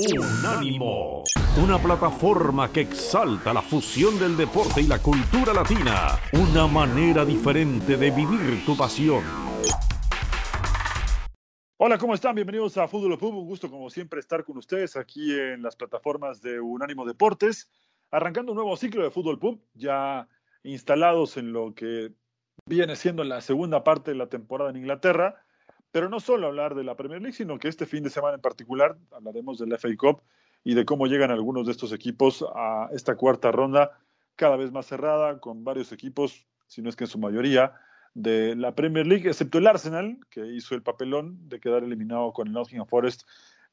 Unánimo, una plataforma que exalta la fusión del deporte y la cultura latina, una manera diferente de vivir tu pasión. Hola, ¿cómo están? Bienvenidos a Fútbol Pub. Un gusto, como siempre, estar con ustedes aquí en las plataformas de Unánimo Deportes, arrancando un nuevo ciclo de Fútbol Pub, ya instalados en lo que viene siendo la segunda parte de la temporada en Inglaterra pero no solo hablar de la Premier League, sino que este fin de semana en particular hablaremos del FA Cup y de cómo llegan algunos de estos equipos a esta cuarta ronda cada vez más cerrada, con varios equipos, si no es que en su mayoría, de la Premier League, excepto el Arsenal, que hizo el papelón de quedar eliminado con el Nottingham Forest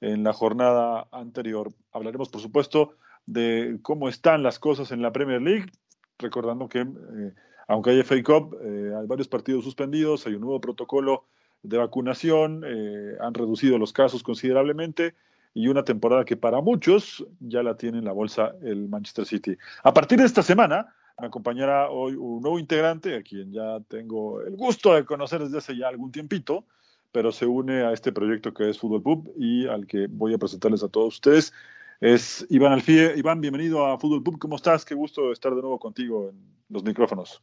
en la jornada anterior. Hablaremos, por supuesto, de cómo están las cosas en la Premier League, recordando que, eh, aunque hay FA Cup, eh, hay varios partidos suspendidos, hay un nuevo protocolo de vacunación, eh, han reducido los casos considerablemente y una temporada que para muchos ya la tiene en la bolsa el Manchester City. A partir de esta semana me acompañará hoy un nuevo integrante, a quien ya tengo el gusto de conocer desde hace ya algún tiempito, pero se une a este proyecto que es Fútbol Pub y al que voy a presentarles a todos ustedes. Es Iván Alfie. Iván, bienvenido a Fútbol Pub. ¿Cómo estás? Qué gusto estar de nuevo contigo en los micrófonos.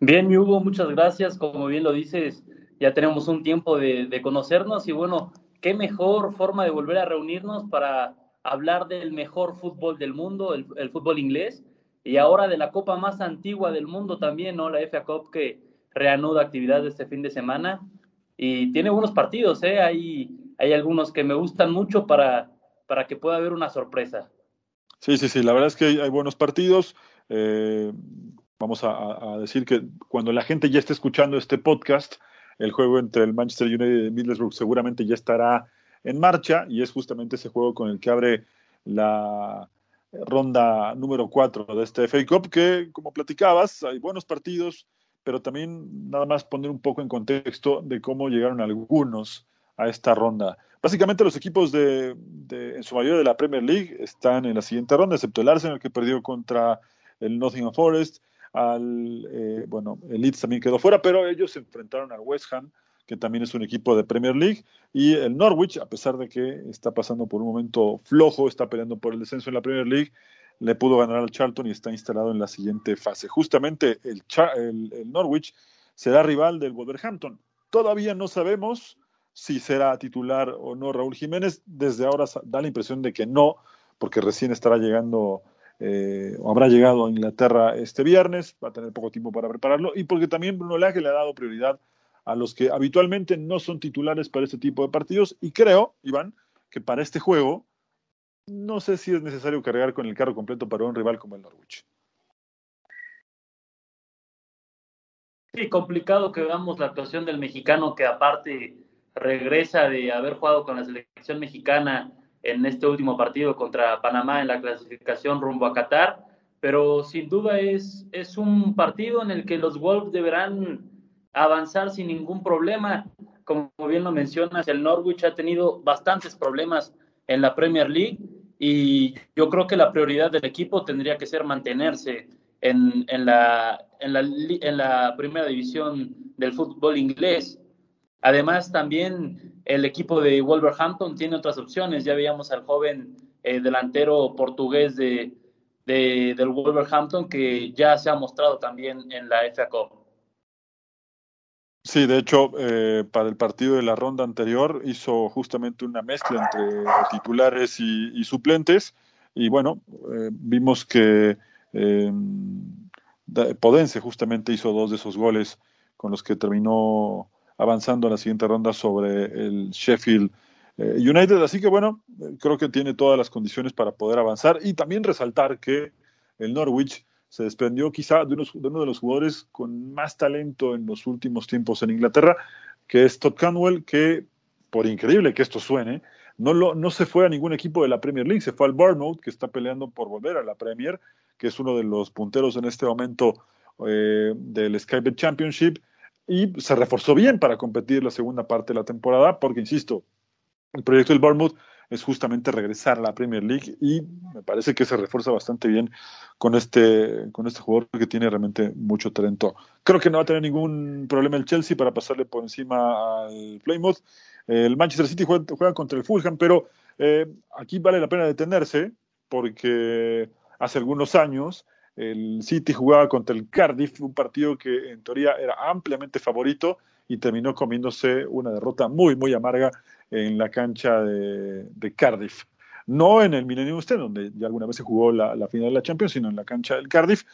Bien, Hugo, muchas gracias. Como bien lo dices, ya tenemos un tiempo de, conocernos y bueno, qué mejor forma de volver a reunirnos para hablar del mejor fútbol del mundo, el, fútbol inglés, y ahora de la copa más antigua del mundo también, ¿no? La FA Cup que reanuda actividad este fin de semana y tiene buenos partidos, ¿eh? Hay, hay algunos que me gustan mucho para, para que pueda haber una sorpresa. Sí, sí, sí, la verdad es que hay, buenos partidos. Eh, vamos a, a, decir que cuando la gente ya esté escuchando este podcast, el juego entre el Manchester United y Middlesbrough seguramente ya estará en marcha y es justamente ese juego con el que abre la ronda número 4 de este FA Cup que, como platicabas, hay buenos partidos, pero también nada más poner un poco en contexto de cómo llegaron algunos a esta ronda. Básicamente los equipos de, de, en su mayoría de la Premier League están en la siguiente ronda, excepto el Arsenal que perdió contra el Nottingham Forest, al, eh, bueno, el Leeds también quedó fuera, pero ellos se enfrentaron al West Ham, que también es un equipo de Premier League, y el Norwich, a pesar de que está pasando por un momento flojo, está peleando por el descenso en la Premier League, le pudo ganar al Charlton y está instalado en la siguiente fase. Justamente el, el, Norwich será rival del Wolverhampton. Todavía no sabemos si será titular o no Raúl Jiménez. Desde ahora da la impresión de que no, porque recién estará llegando eh, o habrá llegado a Inglaterra este viernes, va a tener poco tiempo para prepararlo, y porque también Bruno Lage le ha dado prioridad a los que habitualmente no son titulares para este tipo de partidos, y creo, Iván, que para este juego no sé si es necesario cargar con el carro completo para un rival como el Norwich. Sí, complicado que veamos la actuación del mexicano que aparte regresa de haber jugado con la selección mexicana en este último partido contra Panamá en la clasificación rumbo a Qatar, pero sin duda es, es un partido en el que los Wolves deberán avanzar sin ningún problema. Como bien lo mencionas, el Norwich ha tenido bastantes problemas en la Premier League y yo creo que la prioridad del equipo tendría que ser mantenerse en, en, la, en, la, en la primera división del fútbol inglés. Además, también el equipo de Wolverhampton tiene otras opciones. Ya veíamos al joven eh, delantero portugués de, del Wolverhampton que ya se ha mostrado también en la FA Cup. Sí, de hecho, eh, para el partido de la ronda anterior hizo justamente una mezcla entre titulares y, suplentes. Y bueno, eh, vimos que Podense justamente hizo dos de esos goles con los que terminó avanzando a la siguiente ronda sobre el Sheffield eh, United. Así que bueno, creo que tiene todas las condiciones para poder avanzar y también resaltar que el Norwich se desprendió quizá de, uno de los jugadores con más talento en los últimos tiempos en Inglaterra, que es Todd Canwell, que por increíble que esto suene, no, lo, no se fue a ningún equipo de la Premier League, se fue al Bournemouth, que está peleando por volver a la Premier, que es uno de los punteros en este momento eh, del Skybet Championship, y se reforzó bien para competir la segunda parte de la temporada, porque, insisto, el proyecto del Bournemouth es justamente regresar a la Premier League y me parece que se refuerza bastante bien con este, con este jugador que tiene realmente mucho talento. Creo que no va a tener ningún problema el Chelsea para pasarle por encima al Plymouth. El Manchester City juega, contra el Fulham, pero Eh, aquí vale la pena detenerse porque hace algunos años el City jugaba contra el Cardiff, un partido que en teoría era ampliamente favorito y terminó comiéndose una derrota muy, muy amarga en la cancha de, Cardiff. No en el Millennium Stadium, donde ya alguna vez se jugó la, final de la Champions, sino en la cancha del Cardiff,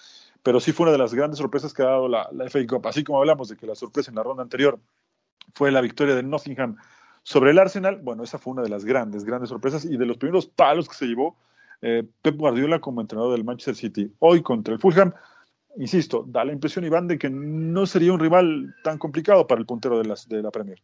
pero sí fue una de las grandes sorpresas que ha dado la, la FA Cup. Así como hablamos de que la sorpresa en la ronda anterior fue la victoria de Nottingham sobre el Arsenal, bueno, esa fue una de las grandes, grandes sorpresas y de los primeros palos que se llevó eh, Pep Guardiola como entrenador del Manchester City. Hoy contra el Fulham, insisto, da la impresión, Iván, de que no sería un rival tan complicado para el puntero de, de la Premier.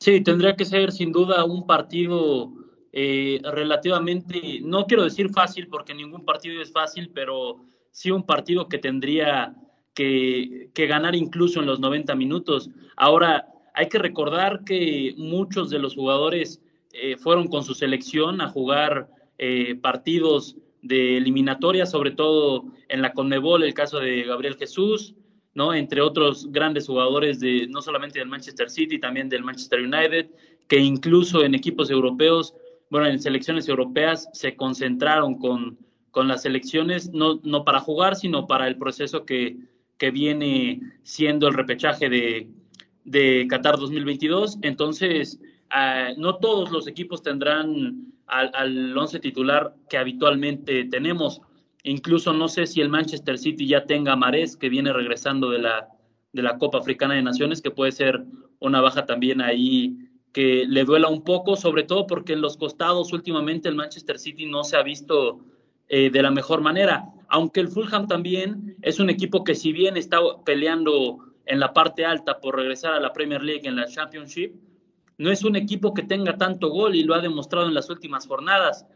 Sí, tendría que ser sin duda un partido eh, relativamente, no quiero decir fácil porque ningún partido es fácil, pero sí un partido que tendría que, ganar incluso en los 90 minutos. Ahora, hay que recordar que muchos de los jugadores eh, fueron con su selección a jugar eh, partidos de eliminatoria, sobre todo en la Conmebol, el caso de Gabriel Jesús, ¿no? Entre otros grandes jugadores de no solamente del Manchester City, también del Manchester United, que incluso en equipos europeos, bueno, en selecciones europeas se concentraron con, con las selecciones, no, no para jugar, sino para el proceso que, que viene siendo el repechaje de, de Qatar 2022. Entonces, ah, no todos los equipos tendrán al, al once titular que habitualmente tenemos. Incluso no sé si el Manchester City ya tenga a Marés, que viene regresando de la, de la Copa Africana de Naciones, que puede ser una baja también ahí que le duela un poco, sobre todo porque en los costados últimamente el Manchester City no se ha visto eh, de la mejor manera. Aunque el Fulham también es un equipo que si bien está peleando en la parte alta por regresar a la Premier League en la Championship, no es un equipo que tenga tanto gol y lo ha demostrado en las últimas jornadas.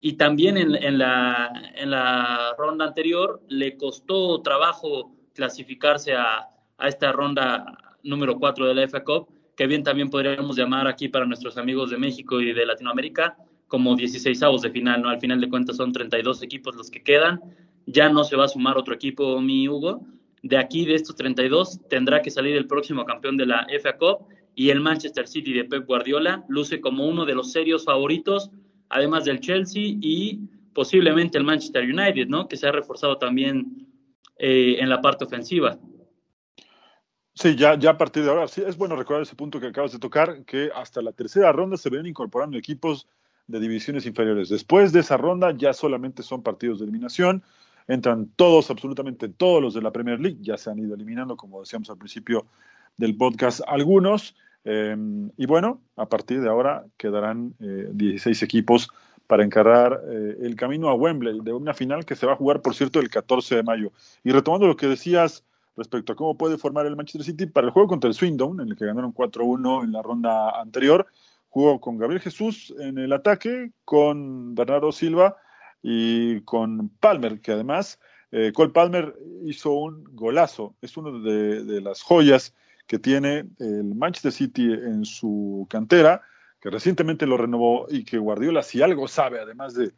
Y también en, la, en la ronda anterior le costó trabajo clasificarse a, a esta ronda número 4 de la FA Cup, que bien también podríamos llamar aquí para nuestros amigos de México y de Latinoamérica como 16 avos de final, ¿no? Al final de cuentas son 32 equipos los que quedan, ya no se va a sumar otro equipo, mi Hugo. De aquí, de estos 32, tendrá que salir el próximo campeón de la FA Cup y el Manchester City de Pep Guardiola luce como uno de los serios favoritos, además del Chelsea y posiblemente el Manchester United, ¿no? Que se ha reforzado también eh, en la parte ofensiva. Sí, ya, ya a partir de ahora, sí, es bueno recordar ese punto que acabas de tocar, que hasta la tercera ronda se ven incorporando equipos de divisiones inferiores. Después de esa ronda ya solamente son partidos de eliminación. Entran todos, absolutamente todos los de la Premier League. Ya se han ido eliminando, como decíamos al principio del podcast, algunos. Eh, y bueno, a partir de ahora quedarán 16 eh, equipos para encargar eh, el camino a Wembley de una final que se va a jugar, por cierto, el 14 de mayo. Y retomando lo que decías respecto a cómo puede formar el Manchester City para el juego contra el Swindon, en el que ganaron 4-1 en la ronda anterior, jugó con Gabriel Jesús en el ataque, con Bernardo Silva y con Palmer, que además eh, Cole Palmer hizo un golazo. Es una de, las joyas que tiene el Manchester City en su cantera, que recientemente lo renovó y que Guardiola, si algo sabe, además de,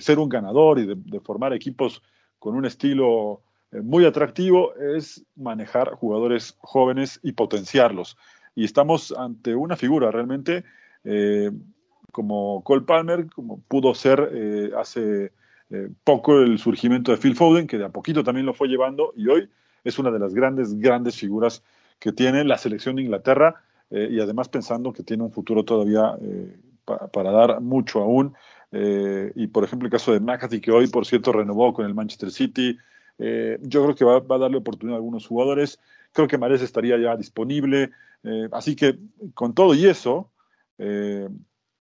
ser un ganador y de, formar equipos con un estilo eh, muy atractivo, es manejar jugadores jóvenes y potenciarlos. Y estamos ante una figura realmente eh, como Cole Palmer, como pudo ser eh, hace eh, poco el surgimiento de Phil Foden, que de a poquito también lo fue llevando y hoy es una de las grandes, grandes figuras que tiene la selección de Inglaterra y además pensando que tiene un futuro todavía para dar mucho aún. y por ejemplo el caso de McAtee, que hoy por cierto renovó con el Manchester City, yo creo que va, va, a darle oportunidad a algunos jugadores. Creo que Mares estaría ya disponible. Eh, así que con todo y eso, eh,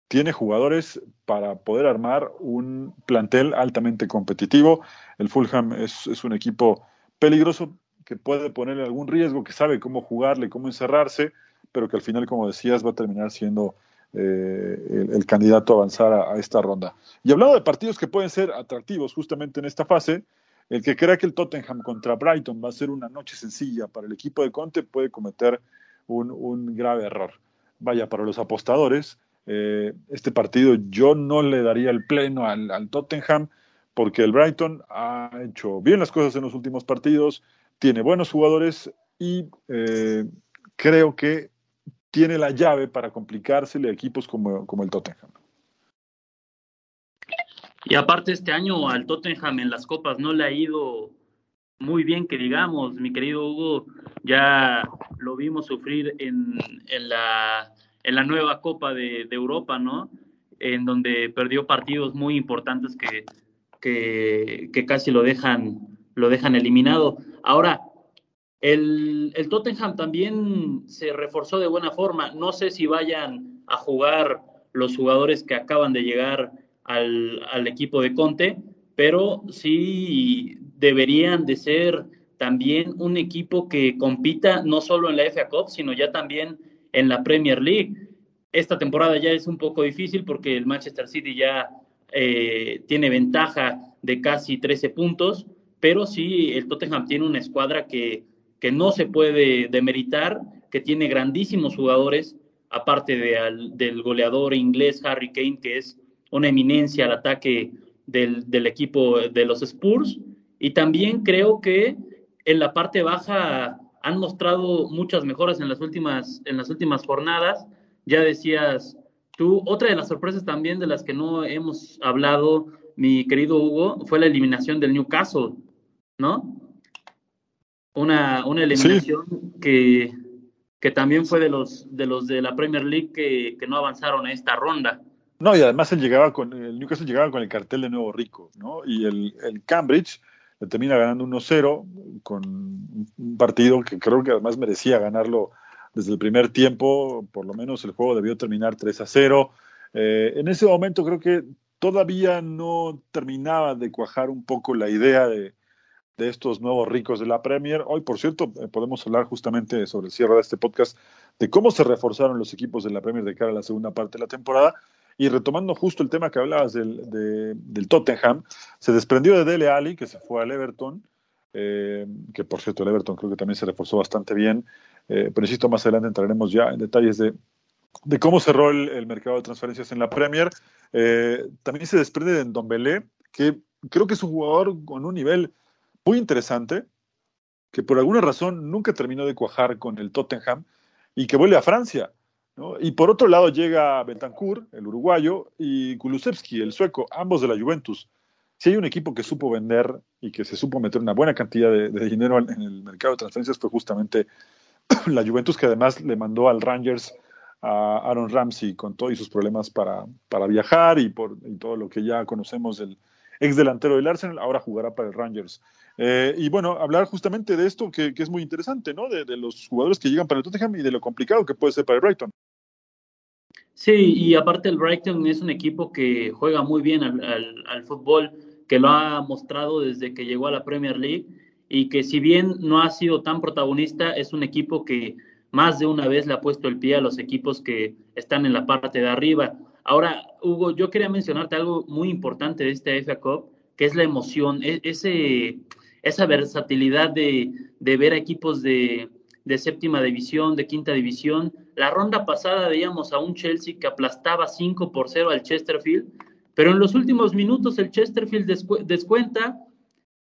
tiene jugadores para poder armar un plantel altamente competitivo. El Fulham es, un equipo peligroso que puede ponerle algún riesgo, que sabe cómo jugarle, cómo encerrarse, pero que al final, como decías, va a terminar siendo eh, el, candidato a avanzar a, esta ronda. Y hablando de partidos que pueden ser atractivos justamente en esta fase, el que crea que el Tottenham contra Brighton va a ser una noche sencilla para el equipo de Conte puede cometer un, grave error. Vaya, para los apostadores, eh, este partido yo no le daría el pleno al, Tottenham porque el Brighton ha hecho bien las cosas en los últimos partidos, tiene buenos jugadores y eh, creo que tiene la llave para complicársele a equipos como, como el Tottenham. Y aparte este año al Tottenham en las copas no le ha ido muy bien que digamos, mi querido Hugo, ya lo vimos sufrir en, en, la, en la nueva Copa de, Europa, ¿no? En donde perdió partidos muy importantes que, que, que, casi lo dejan, lo dejan eliminado. Ahora, el, el Tottenham también se reforzó de buena forma. No sé si vayan a jugar los jugadores que acaban de llegar al, al equipo de Conte, pero sí deberían de ser también un equipo que compita no solo en la FA Cup, sino ya también en la Premier League. Esta temporada ya es un poco difícil porque el Manchester City ya eh, tiene ventaja de casi 13 puntos, pero sí el Tottenham tiene una escuadra que, que no se puede demeritar, que tiene grandísimos jugadores, aparte de del goleador inglés Harry Kane, que es una eminencia al ataque del, del equipo de los Spurs. Y también creo que en la parte baja han mostrado muchas mejoras en las últimas, en las últimas jornadas. Ya decías tú, otra de las sorpresas también de las que no hemos hablado, mi querido Hugo, fue la eliminación del Newcastle, ¿no? Una, una eliminación que, que también fue de los, de los de la Premier League que, que no avanzaron a esta ronda. No, y además él llegaba con, el Newcastle llegaba con el cartel de Nuevo Rico, ¿no? Y el, el Cambridge le termina ganando 1-0 con un partido que creo que además merecía ganarlo desde el primer tiempo, por lo menos el juego debió terminar 3-0. Eh, en ese momento creo que todavía no terminaba de cuajar un poco la idea de, de estos nuevos ricos de la Premier. Hoy, por cierto, eh, podemos hablar justamente sobre el cierre de este podcast de cómo se reforzaron los equipos de la Premier de cara a la segunda parte de la temporada y retomando justo el tema que hablabas del, del Tottenham, se desprendió de Dele Ali, que se fue al Everton, eh, que por cierto el Everton creo que también se reforzó bastante bien, eh, pero insisto, más adelante entraremos ya en detalles de, de cómo cerró el, mercado de transferencias en la Premier. Eh, también se desprende de Ndombele, que creo que es un jugador con un nivel muy interesante, que por alguna razón nunca terminó de cuajar con el Tottenham y que vuelve a Francia. Y por otro lado llega Bentancur, el uruguayo, y Kulusevski, el sueco, ambos de la Juventus. Si hay un equipo que supo vender y que se supo meter una buena cantidad de, dinero en el mercado de transferencias fue justamente la Juventus, que además le mandó al Rangers a Aaron Ramsey con todos sus problemas para, para viajar y por todo lo que ya conocemos del ex delantero del Arsenal, ahora jugará para el Rangers. Eh, y bueno, hablar justamente de esto que, es muy interesante, ¿no? De, de, los jugadores que llegan para el Tottenham y de lo complicado que puede ser para el Brighton. Sí, y aparte el Brighton es un equipo que juega muy bien al, fútbol, que lo ha mostrado desde que llegó a la Premier League y que si bien no ha sido tan protagonista, es un equipo que más de una vez le ha puesto el pie a los equipos que están en la parte de arriba. Ahora, Hugo, yo quería mencionarte algo muy importante de este FA Cup, que es la emoción, e, ese, esa versatilidad de, de ver equipos de, de séptima división, de quinta división. La ronda pasada veíamos a un Chelsea que aplastaba 5 por 0 al Chesterfield, pero en los últimos minutos el Chesterfield descuenta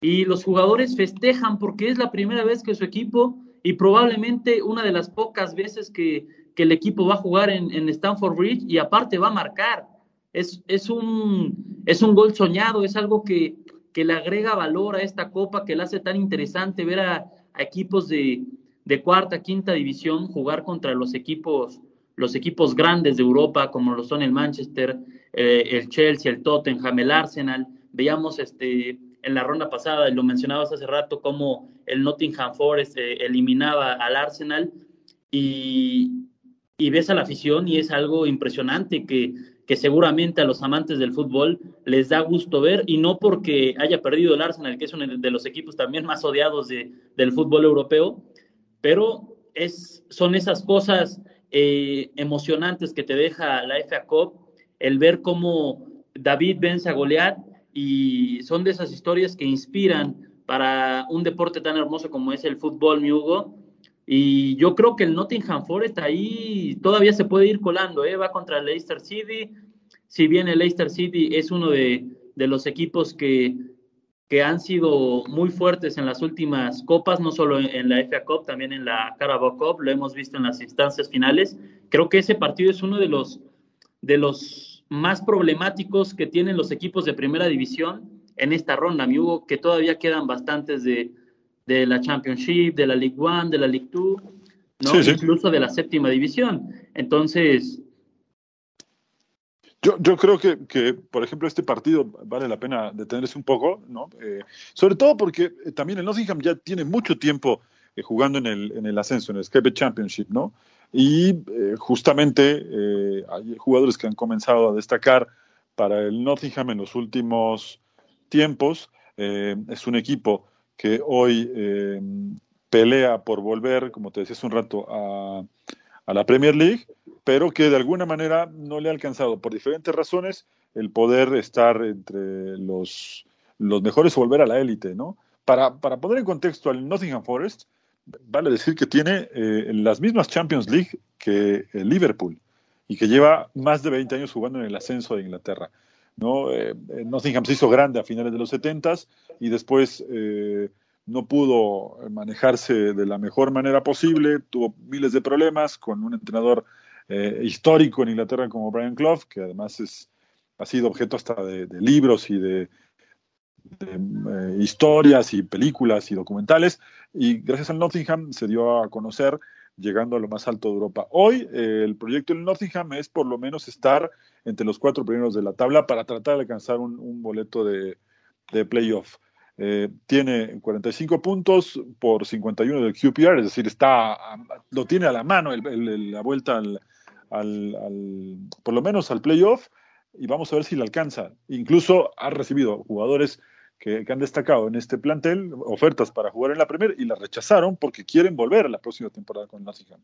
y los jugadores festejan porque es la primera vez que su equipo y probablemente una de las pocas veces que, que el equipo va a jugar en, en, Stanford Bridge y aparte va a marcar. Es, es, un, es un gol soñado, es algo que, que le agrega valor a esta copa, que la hace tan interesante ver a equipos de, de cuarta, quinta división, jugar contra los equipos, los equipos grandes de Europa, como lo son el Manchester, eh, el Chelsea, el Tottenham, el Arsenal. Veíamos este, en la ronda pasada, lo mencionabas hace rato, cómo el Nottingham Forest eh, eliminaba al Arsenal y, y, ves a la afición y es algo impresionante que, que seguramente a los amantes del fútbol les da gusto ver y no porque haya perdido el Arsenal, que es uno de los equipos también más odiados de, del fútbol europeo, pero es, son esas cosas eh, emocionantes que te deja la FA Cup, el ver cómo David vence a Goliat y son de esas historias que inspiran para un deporte tan hermoso como es el fútbol, mi Hugo. Y yo creo que el Nottingham Forest ahí todavía se puede ir colando, ¿eh? va contra el Leicester City. Si bien el Leicester City es uno de, de los equipos que que han sido muy fuertes en las últimas copas, no solo en la FA Cup, también en la Carabao Cup, lo hemos visto en las instancias finales. Creo que ese partido es uno de los, de los más problemáticos que tienen los equipos de primera división en esta ronda, mi Hugo, que todavía quedan bastantes de, de la Championship, de la League One, de la League Two, ¿no? incluso de la séptima división. Entonces, yo, yo creo que, que, por ejemplo, este partido vale la pena detenerse un poco, ¿no? Eh, sobre todo porque eh, también el Nottingham ya tiene mucho tiempo eh, jugando en el, en el ascenso, en el Skype Championship, ¿no? Y justamente hay jugadores que han comenzado a destacar para el Nottingham en los últimos tiempos. es un equipo que hoy pelea por volver, como te decía hace un rato, a, la Premier League pero que de alguna manera no le ha alcanzado por diferentes razones el poder estar entre los, los mejores o volver a la élite, ¿no? Para, para poner en contexto al Nottingham Forest, vale decir que tiene eh, las mismas Champions League que el Liverpool y que lleva más de 20 años jugando en el ascenso de Inglaterra. ¿No? Eh, Nottingham se hizo grande a finales de los 70 y después eh, no pudo manejarse de la mejor manera posible, tuvo miles de problemas con un entrenador eh, histórico en Inglaterra como Brian Clough, que además es, ha sido objeto hasta de, libros y de, eh, historias y películas y documentales, y gracias al Nottingham se dio a conocer llegando a lo más alto de Europa. Hoy eh, el proyecto del Nottingham es por lo menos estar entre los cuatro primeros de la tabla para tratar de alcanzar un, boleto de, playoff. tiene 45 puntos por 51 del QPR, es decir, está, lo tiene a la mano la vuelta al, al, por lo menos al playoff y vamos a ver si le alcanza. Incluso ha recibido jugadores que, han destacado en este plantel ofertas para jugar en la Premier y la rechazaron porque quieren volver a la próxima temporada con Nottingham.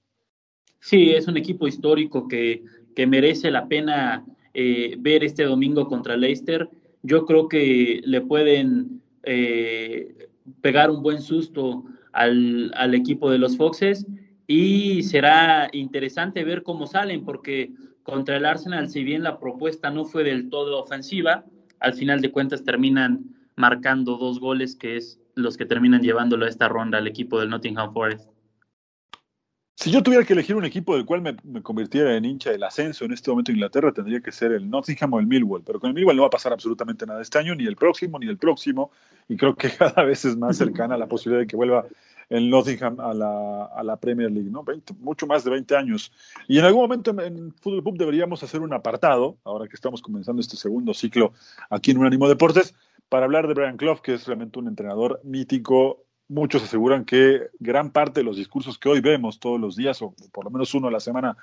Sí, es un equipo histórico que, que merece la pena eh, ver este domingo contra Leicester. Yo creo que le pueden eh, pegar un buen susto al, al equipo de los Foxes y será interesante ver cómo salen, porque contra el Arsenal, si bien la propuesta no fue del todo ofensiva, al final de cuentas terminan marcando dos goles, que es los que terminan llevándolo a esta ronda al equipo del Nottingham Forest. Si yo tuviera que elegir un equipo del cual me, convirtiera en hincha del ascenso en este momento en Inglaterra, tendría que ser el Nottingham o el Millwall. Pero con el Millwall no va a pasar absolutamente nada este año, ni el próximo, ni el próximo. Y creo que cada vez es más cercana la posibilidad de que vuelva el Nottingham a la, a la Premier League, ¿no? mucho más de 20 años. Y en algún momento en, Fútbol Pub deberíamos hacer un apartado, ahora que estamos comenzando este segundo ciclo aquí en Unánimo Deportes, para hablar de Brian Clough, que es realmente un entrenador mítico. Muchos aseguran que gran parte de los discursos que hoy vemos todos los días, o por lo menos uno a la semana,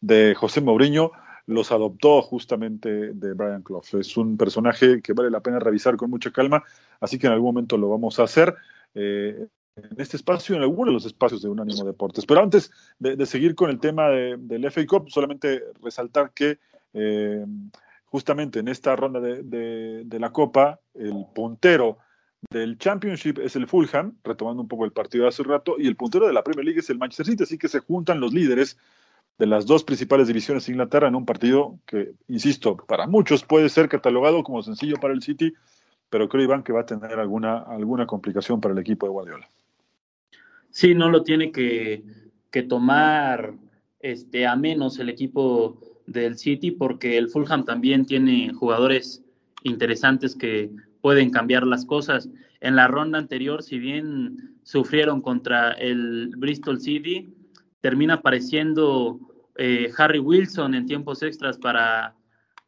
de José Mourinho, los adoptó justamente de Brian Clough. Es un personaje que vale la pena revisar con mucha calma, así que en algún momento lo vamos a hacer. Eh, en este espacio, en alguno de los espacios de Unánimo Deportes. Pero antes de, seguir con el tema del FA Cup, solamente resaltar que eh, justamente en esta ronda de, la Copa, el puntero del Championship es el Fulham, retomando un poco el partido de hace rato, y el puntero de la Premier League es el Manchester City, así que se juntan los líderes de las dos principales divisiones de Inglaterra en un partido que, insisto, para muchos puede ser catalogado como sencillo para el City, pero creo, Iván, que va a tener alguna, alguna complicación para el equipo de Guardiola. Sí, no lo tiene que, tomar este, a menos el equipo del City porque el Fulham también tiene jugadores interesantes que pueden cambiar las cosas. En la ronda anterior, si bien sufrieron contra el Bristol City, termina apareciendo eh, Harry Wilson en tiempos extras para,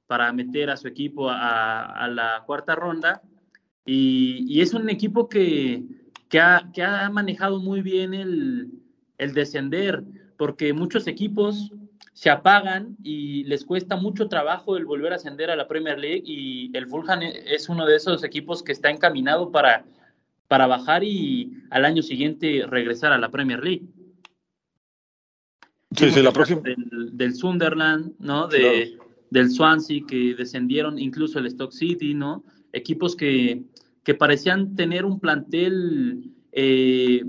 para meter a su equipo a, la cuarta ronda. y, es un equipo que, que ha, manejado muy bien el, descender, porque muchos equipos se apagan y les cuesta mucho trabajo el volver a ascender a la Premier League y el Fulham es uno de esos equipos que está encaminado para, para bajar y al año siguiente regresar a la Premier League. Sí, sí, la próxima. Del, Sunderland, ¿no? De, Del Swansea, que descendieron, incluso el Stock City, ¿no? Equipos que, que parecían tener un plantel eh,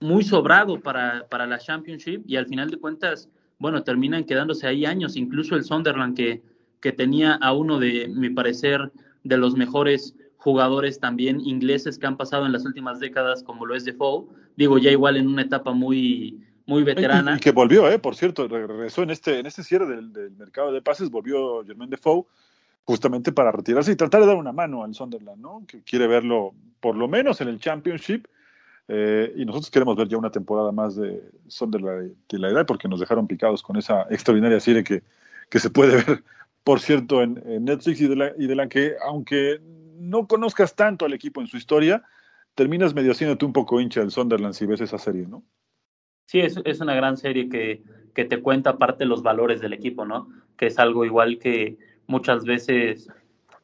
muy sobrado para, para, la Championship y al final de cuentas, bueno, terminan quedándose ahí años, incluso el Sunderland que, que tenía a uno de, mi parecer, de los mejores jugadores también ingleses que han pasado en las últimas décadas, como lo es Defoe. Digo, ya igual en una etapa muy, muy veterana. Y, que volvió, ¿eh? por cierto, regresó en este, en este cierre del, mercado de pases, volvió Germain Defoe justamente para retirarse y tratar de dar una mano al Sunderland, ¿no? Que quiere verlo por lo menos en el Championship. Eh, y nosotros queremos ver ya una temporada más de Sunderland de la edad porque nos dejaron picados con esa extraordinaria serie que, que se puede ver, por cierto, en, Netflix y de, la, y de la que, aunque no conozcas tanto al equipo en su historia, terminas medio haciéndote un poco hincha del Sunderland si ves esa serie, ¿no? Sí, es, es una gran serie que, que te cuenta aparte los valores del equipo, ¿no? Que es algo igual que muchas veces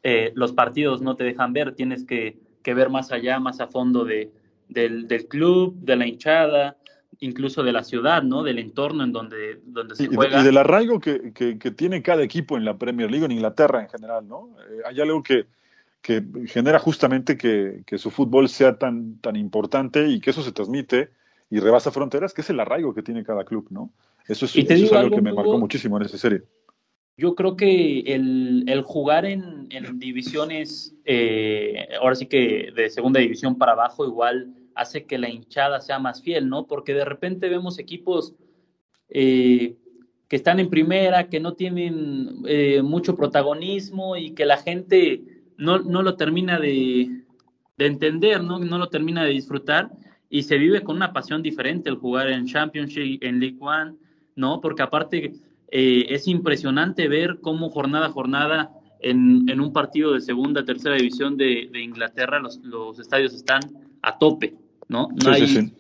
eh, los partidos no te dejan ver, tienes que, que, ver más allá, más a fondo de, del, del, club, de la hinchada, incluso de la ciudad, ¿no? Del entorno en donde, donde se juega. Y del arraigo que, que, que, tiene cada equipo en la Premier League, en Inglaterra en general, ¿no? Eh, hay algo que, que genera justamente que, su fútbol sea tan, tan importante y que eso se transmite y rebasa fronteras, que es el arraigo que tiene cada club, ¿no? Eso es, eso es algo, que me marcó muchísimo en esa serie. Yo creo que el, jugar en, divisiones, eh, ahora sí que de segunda división para abajo, igual hace que la hinchada sea más fiel, ¿no? Porque de repente vemos equipos eh, que están en primera, que no tienen eh, mucho protagonismo y que la gente no, no lo termina de, entender, ¿no? no lo termina de disfrutar y se vive con una pasión diferente el jugar en Championship, en League One, ¿no? Porque aparte eh, es impresionante ver cómo jornada a jornada en, en, un partido de segunda, tercera división de, de Inglaterra los, los, estadios están a tope, ¿no? No hay, sí,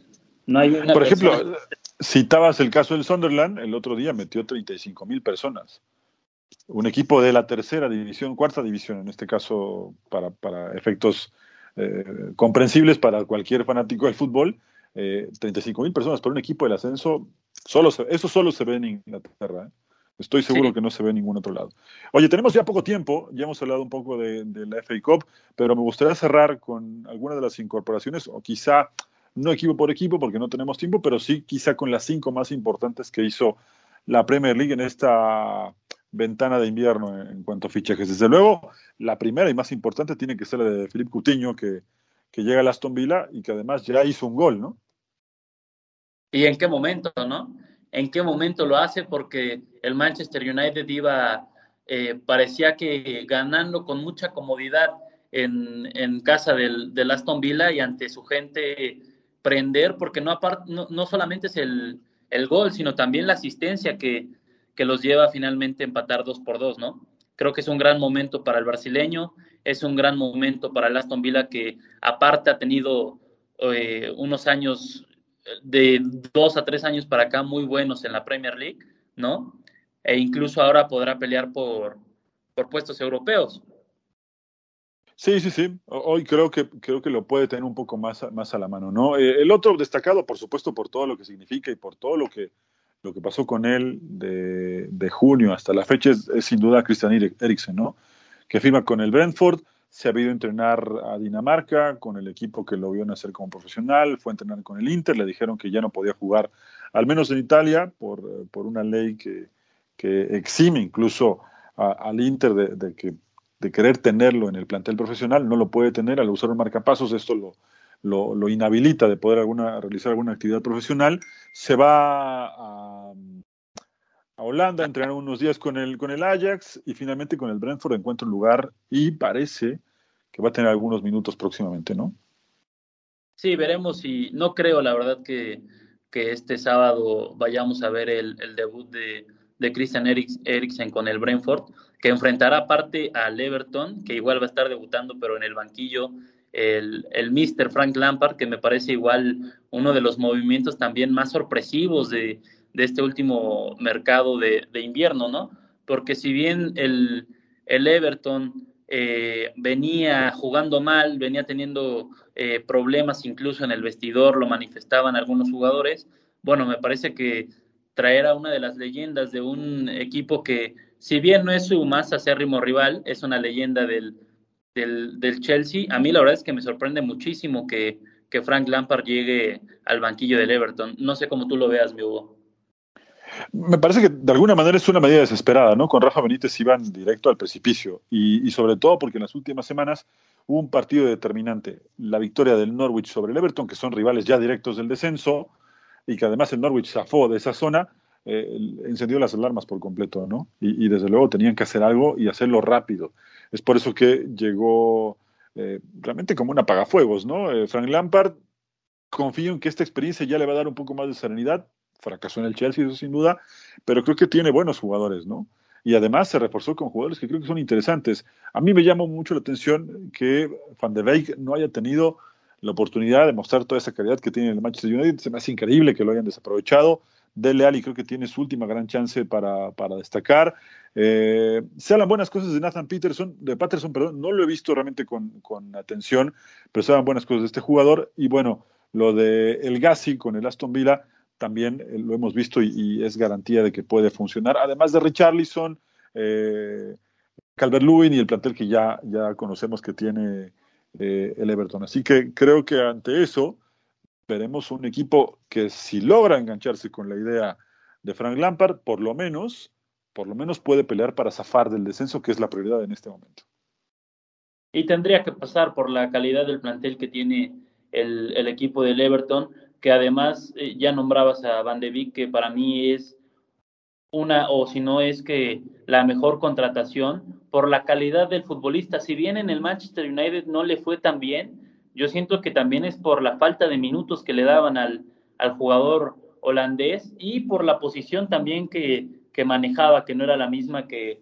No hay Por ejemplo, citabas el caso del Sunderland, el otro día metió 35 mil personas un equipo de la tercera división, cuarta división, en este caso, para, para efectos eh, comprensibles para cualquier fanático del fútbol, eh, 35 mil personas para un equipo del ascenso, solo eso solo se ve en Inglaterra. ¿eh? Estoy seguro que no se ve en ningún otro lado. Oye, tenemos ya poco tiempo, ya hemos hablado un poco de, de la FA Cup, pero me gustaría cerrar con alguna de las incorporaciones, o quizá no equipo por equipo, porque no tenemos tiempo, pero sí quizá con las cinco más importantes que hizo la Premier League en esta ventana de invierno en, cuanto a fichajes. Desde luego, la primera y más importante tiene que ser la de Filipe Cutiño, que, que llega a Aston Villa y que además ya hizo un gol, ¿no? ¿Y en qué momento, no? ¿En qué momento lo hace? Porque el Manchester United iba, eh, parecía que ganando con mucha comodidad en, en casa del, del, Aston Villa y ante su gente prender, porque no, apart, no, no solamente es el, el gol, sino también la asistencia que, que los lleva finalmente a empatar dos por dos, ¿no? Creo que es un gran momento para el brasileño, es un gran momento para el Aston Villa que aparte ha tenido eh, unos años de dos a tres años para acá muy buenos en la Premier League, ¿no? E incluso ahora podrá pelear por, por puestos europeos. Sí, sí, sí. Hoy creo que creo que lo puede tener un poco más, más a la mano, ¿no? Eh, el otro destacado, por supuesto, por todo lo que significa y por todo lo que lo que pasó con él de, de junio hasta la fecha es, sin duda Christian Eriksen, ¿no? Que firma con el Brentford, se ha ido a entrenar a Dinamarca con el equipo que lo vio nacer como profesional, fue a entrenar con el Inter, le dijeron que ya no podía jugar, al menos en Italia, por, por una ley que, que exime incluso al Inter de, de, que, de querer tenerlo en el plantel profesional, no lo puede tener al usar un marcapasos, esto lo, lo, lo, inhabilita de poder alguna, realizar alguna actividad profesional, se va a, a Holanda entrenar unos días con el, con el Ajax y finalmente con el Brentford encuentra un lugar y parece que va a tener algunos minutos próximamente, ¿no? Sí, veremos y no creo, la verdad, que, que este sábado vayamos a ver el, el debut de, de Christian Eriksen con el Brentford, que enfrentará aparte al Everton, que igual va a estar debutando, pero en el banquillo el, el Mr. Frank Lampard, que me parece igual uno de los movimientos también más sorpresivos de, de este último mercado de, invierno, ¿no? Porque si bien el, el Everton eh, venía jugando mal, venía teniendo eh, problemas incluso en el vestidor, lo manifestaban algunos jugadores, bueno, me parece que traer a una de las leyendas de un equipo que, si bien no es su más acérrimo rival, es una leyenda del, del, del, Chelsea, a mí la verdad es que me sorprende muchísimo que, que, Frank Lampard llegue al banquillo del Everton. No sé cómo tú lo veas, mi Hugo. Me parece que de alguna manera es una medida desesperada, ¿no? Con Rafa Benítez iban directo al precipicio y, sobre todo porque en las últimas semanas hubo un partido determinante, la victoria del Norwich sobre el Everton, que son rivales ya directos del descenso, y que además el Norwich zafó de esa zona, eh, encendió las alarmas por completo, ¿no? Y, desde luego tenían que hacer algo y hacerlo rápido. Es por eso que llegó eh, realmente como un apagafuegos, ¿no? Eh, Frank Lampard, confío en que esta experiencia ya le va a dar un poco más de serenidad. Fracasó en el Chelsea, eso sin duda, pero creo que tiene buenos jugadores, ¿no? Y además se reforzó con jugadores que creo que son interesantes. A mí me llamó mucho la atención que Van de Beek no haya tenido la oportunidad de mostrar toda esa calidad que tiene el Manchester United. Se me hace increíble que lo hayan desaprovechado. Dele Ali creo que tiene su última gran chance para, para destacar. Eh, se hablan buenas cosas de Nathan Peterson, de Patterson, perdón, no lo he visto realmente con, con atención, pero se hablan buenas cosas de este jugador. Y bueno, lo de El Gassi con el Aston Villa también eh, lo hemos visto y, es garantía de que puede funcionar. Además de Richarlison, eh, Calvert-Lewin y el plantel que ya, ya conocemos que tiene eh, el Everton. Así que creo que ante eso veremos un equipo que si logra engancharse con la idea de Frank Lampard, por lo menos, por lo menos puede pelear para zafar del descenso, que es la prioridad en este momento. Y tendría que pasar por la calidad del plantel que tiene el, equipo del Everton, que además eh, ya nombrabas a Van de Beek, que para mí es una, o si no es que la mejor contratación por la calidad del futbolista. Si bien en el Manchester United no le fue tan bien, yo siento que también es por la falta de minutos que le daban al, al jugador holandés y por la posición también que, que manejaba, que no era la misma que,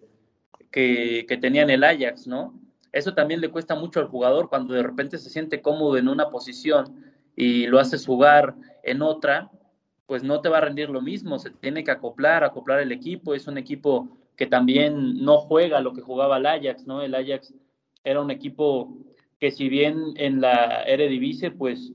que, que, tenía en el Ajax, ¿no? Eso también le cuesta mucho al jugador cuando de repente se siente cómodo en una posición y lo haces jugar en otra, pues no te va a rendir lo mismo, se tiene que acoplar, acoplar el equipo, es un equipo que también no juega lo que jugaba el Ajax, ¿no? El Ajax era un equipo que si bien en la Eredivisie, pues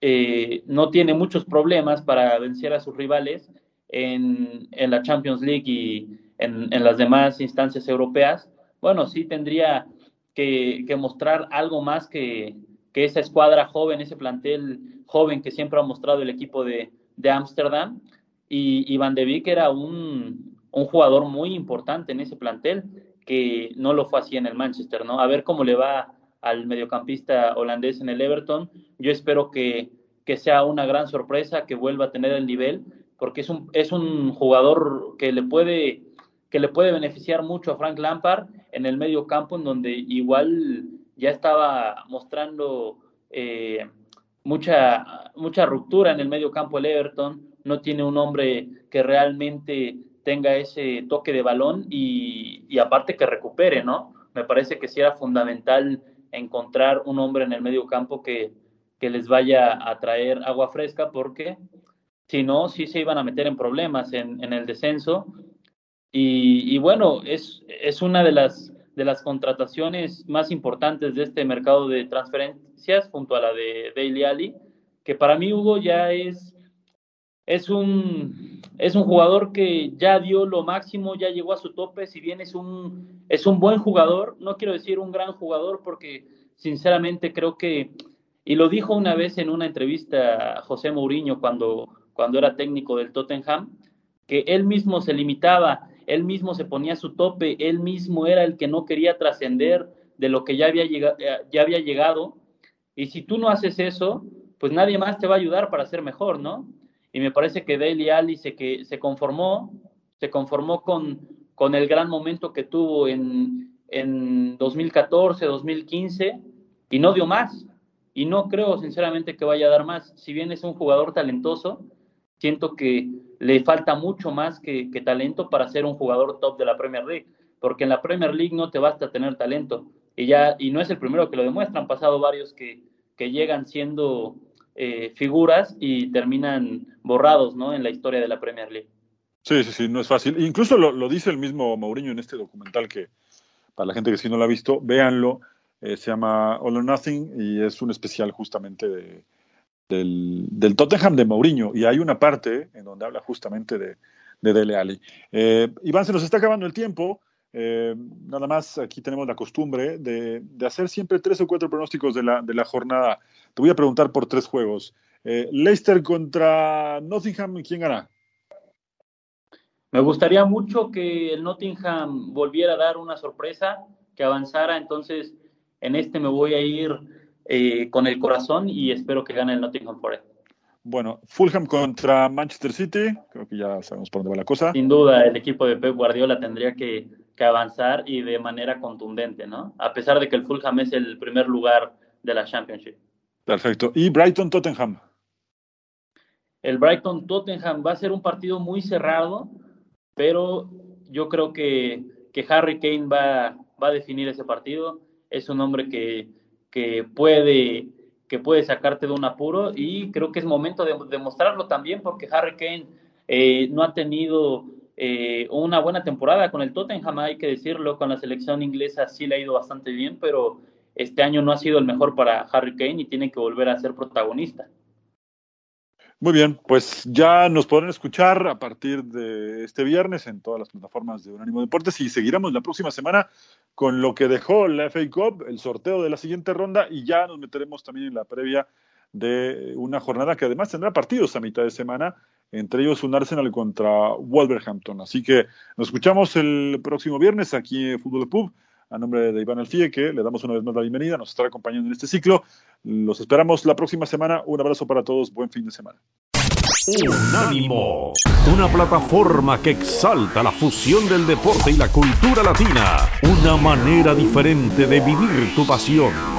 eh, no tiene muchos problemas para vencer a sus rivales en, en la Champions League y en, en, las demás instancias europeas, bueno, sí tendría que, que mostrar algo más que, que, esa escuadra joven, ese plantel joven que siempre ha mostrado el equipo de Ámsterdam. y, y Van de Beek era un, un jugador muy importante en ese plantel que no lo fue así en el Manchester, ¿no? A ver cómo le va al mediocampista holandés en el Everton. Yo espero que, que sea una gran sorpresa, que vuelva a tener el nivel, porque es un, es un jugador que le puede que le puede beneficiar mucho a Frank Lampard en el medio campo, en donde igual ya estaba mostrando eh, mucha, mucha ruptura en el medio campo el Everton, no tiene un hombre que realmente tenga ese toque de balón y, y aparte que recupere, ¿no? Me parece que sí era fundamental encontrar un hombre en el medio campo que, que les vaya a traer agua fresca, porque si no, sí se iban a meter en problemas en, en el descenso. Y, y, bueno, es, es una de las, de las contrataciones más importantes de este mercado de transferencias, junto a la de Daily Ali, que para mí Hugo ya es, es, un, es un jugador que ya dio lo máximo, ya llegó a su tope, si bien es un, es un buen jugador, no quiero decir un gran jugador porque sinceramente creo que, y lo dijo una vez en una entrevista José Mourinho cuando, cuando era técnico del Tottenham, que él mismo se limitaba, él mismo se ponía su tope, él mismo era el que no quería trascender de lo que ya había, llegado, ya había llegado, y si tú no haces eso, pues nadie más te va a ayudar para ser mejor, ¿no? Y me parece que Dale Ali se, que, se conformó, se conformó con, con el gran momento que tuvo en, en 2014, 2015 y no dio más. Y no creo sinceramente que vaya a dar más. Si bien es un jugador talentoso, siento que le falta mucho más que, talento para ser un jugador top de la Premier League. Porque en la Premier League no te basta tener talento. Y, ya, y no es el primero que lo demuestra. Han pasado varios que, que llegan siendo eh, figuras y terminan borrados ¿no? en la historia de la Premier League. Sí, sí, sí, no es fácil. Incluso lo, lo dice el mismo Mourinho en este documental que, para la gente que sí no lo ha visto, véanlo. Eh, se llama All or Nothing y es un especial justamente de, del, del, Tottenham de Mourinho. Y hay una parte donde habla justamente de, de Dele Alli. Eh, Iván, se nos está acabando el tiempo. Eh, nada más, aquí tenemos la costumbre de, de, hacer siempre tres o cuatro pronósticos de la, de la jornada. Te voy a preguntar por tres juegos. Eh, Leicester contra Nottingham, ¿quién gana? Me gustaría mucho que el Nottingham volviera a dar una sorpresa, que avanzara entonces en este me voy a ir eh, con el corazón y espero que gane el Nottingham Forest. Bueno, Fulham contra Manchester City, creo que ya sabemos por dónde va la cosa. Sin duda, el equipo de Pep Guardiola tendría que, avanzar y de manera contundente, ¿no? A pesar de que el Fulham es el primer lugar de la Championship. Perfecto. ¿Y Brighton Tottenham? El Brighton Tottenham va a ser un partido muy cerrado, pero yo creo que, que Harry Kane va, va a definir ese partido. Es un hombre que, que puede que puede sacarte de un apuro y creo que es momento de demostrarlo también porque Harry Kane eh, no ha tenido eh, una buena temporada con el Tottenham, hay que decirlo, con la selección inglesa sí le ha ido bastante bien, pero este año no ha sido el mejor para Harry Kane y tiene que volver a ser protagonista. Muy bien, pues ya nos podrán escuchar a partir de este viernes en todas las plataformas de Unánimo Deportes y seguiremos la próxima semana con lo que dejó la FA Cup, el sorteo de la siguiente ronda y ya nos meteremos también en la previa de una jornada que además tendrá partidos a mitad de semana, entre ellos un Arsenal contra Wolverhampton. Así que nos escuchamos el próximo viernes aquí en Fútbol Pub. A nombre de Iván Alfie, que le damos una vez más la bienvenida, nos estará acompañando en este ciclo. Los esperamos la próxima semana. Un abrazo para todos. Buen fin de semana. Unánimo, una plataforma que exalta la fusión del deporte y la cultura latina, una manera diferente de vivir tu pasión.